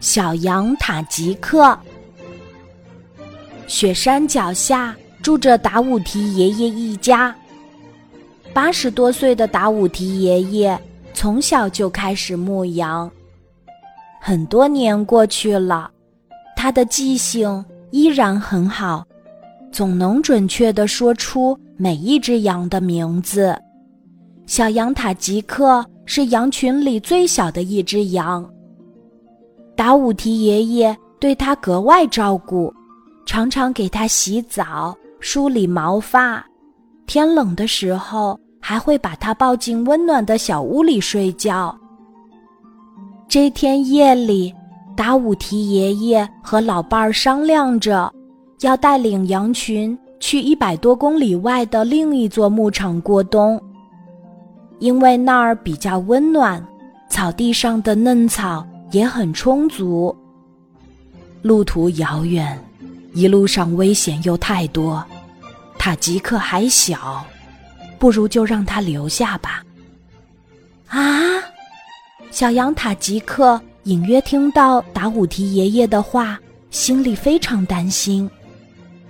小羊塔吉克。雪山脚下住着达武提爷爷一家。八十多岁的达武提爷爷从小就开始牧羊，很多年过去了，他的记性依然很好，总能准确地说出每一只羊的名字。小羊塔吉克是羊群里最小的一只羊。达武提爷爷对他格外照顾，常常给他洗澡、梳理毛发。天冷的时候，还会把他抱进温暖的小屋里睡觉。这天夜里，达武提爷爷和老伴儿商量着，要带领羊群去一百多公里外的另一座牧场过冬。因为那儿比较温暖，草地上的嫩草也很充足。路途遥远，一路上危险又太多，塔吉克还小，不如就让他留下吧。啊！小羊塔吉克隐约听到达武提爷爷的话，心里非常担心。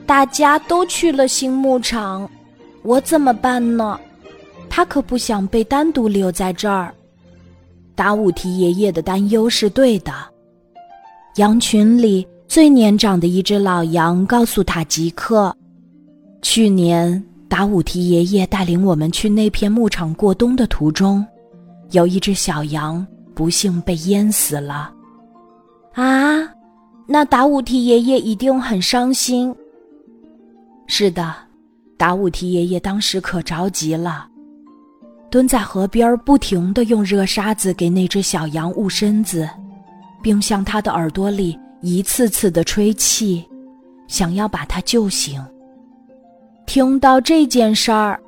大家都去了新牧场，我怎么办呢？他可不想被单独留在这儿。达武提爷爷的担忧是对的。羊群里最年长的一只老羊告诉塔吉克：“去年达武提爷爷带领我们去那片牧场过冬的途中，有一只小羊不幸被淹死了。”啊，那达武提爷爷一定很伤心。是的，达武提爷爷当时可着急了。蹲在河边，不停地用热沙子给那只小羊捂身子，并向它的耳朵里一次次地吹气，想要把它救醒。听到这件事儿，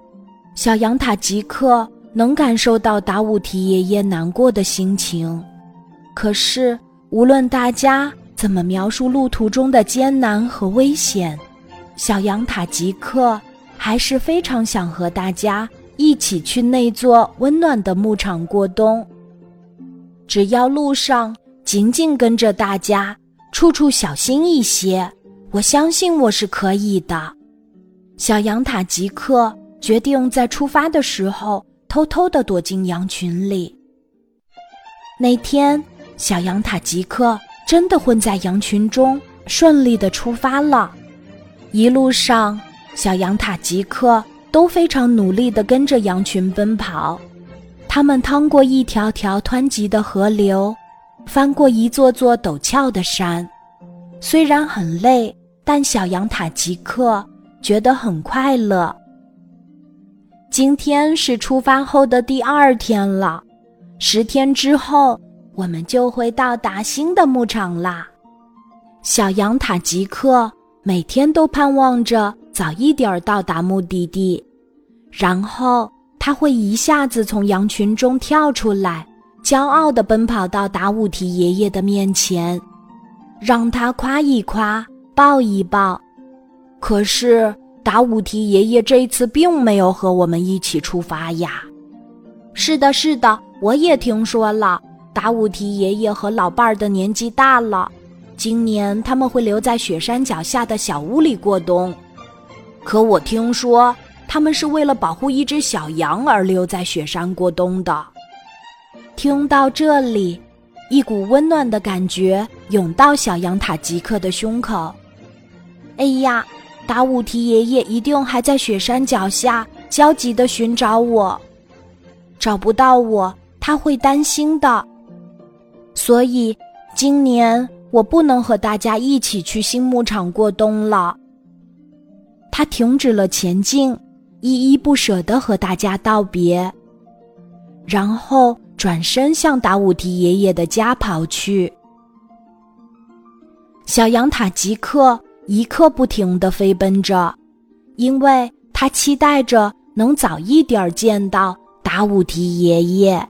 小羊塔吉克能感受到达武提爷爷难过的心情。可是，无论大家怎么描述路途中的艰难和危险，小羊塔吉克还是非常想和大家。一起去那座温暖的牧场过冬。只要路上紧紧跟着大家，处处小心一些，我相信我是可以的。小羊塔吉克决定在出发的时候偷偷地躲进羊群里。那天，小羊塔吉克真的混在羊群中，顺利地出发了。一路上，小羊塔吉克。都非常努力地跟着羊群奔跑，他们趟过一条条湍急的河流，翻过一座座陡峭的山。虽然很累，但小羊塔吉克觉得很快乐。今天是出发后的第二天了，十天之后我们就会到达新的牧场啦。小羊塔吉克每天都盼望着。早一点到达目的地，然后他会一下子从羊群中跳出来，骄傲地奔跑到达武提爷爷的面前，让他夸一夸，抱一抱。可是达武提爷爷这次并没有和我们一起出发呀。是的，是的，我也听说了，达武提爷爷和老伴儿的年纪大了，今年他们会留在雪山脚下的小屋里过冬。可我听说，他们是为了保护一只小羊而留在雪山过冬的。听到这里，一股温暖的感觉涌到小羊塔吉克的胸口。哎呀，达武提爷爷一定还在雪山脚下焦急地寻找我，找不到我他会担心的。所以，今年我不能和大家一起去新牧场过冬了。他停止了前进，依依不舍地和大家道别，然后转身向达武提爷爷的家跑去。小羊塔吉克一刻不停地飞奔着，因为他期待着能早一点见到达武提爷爷。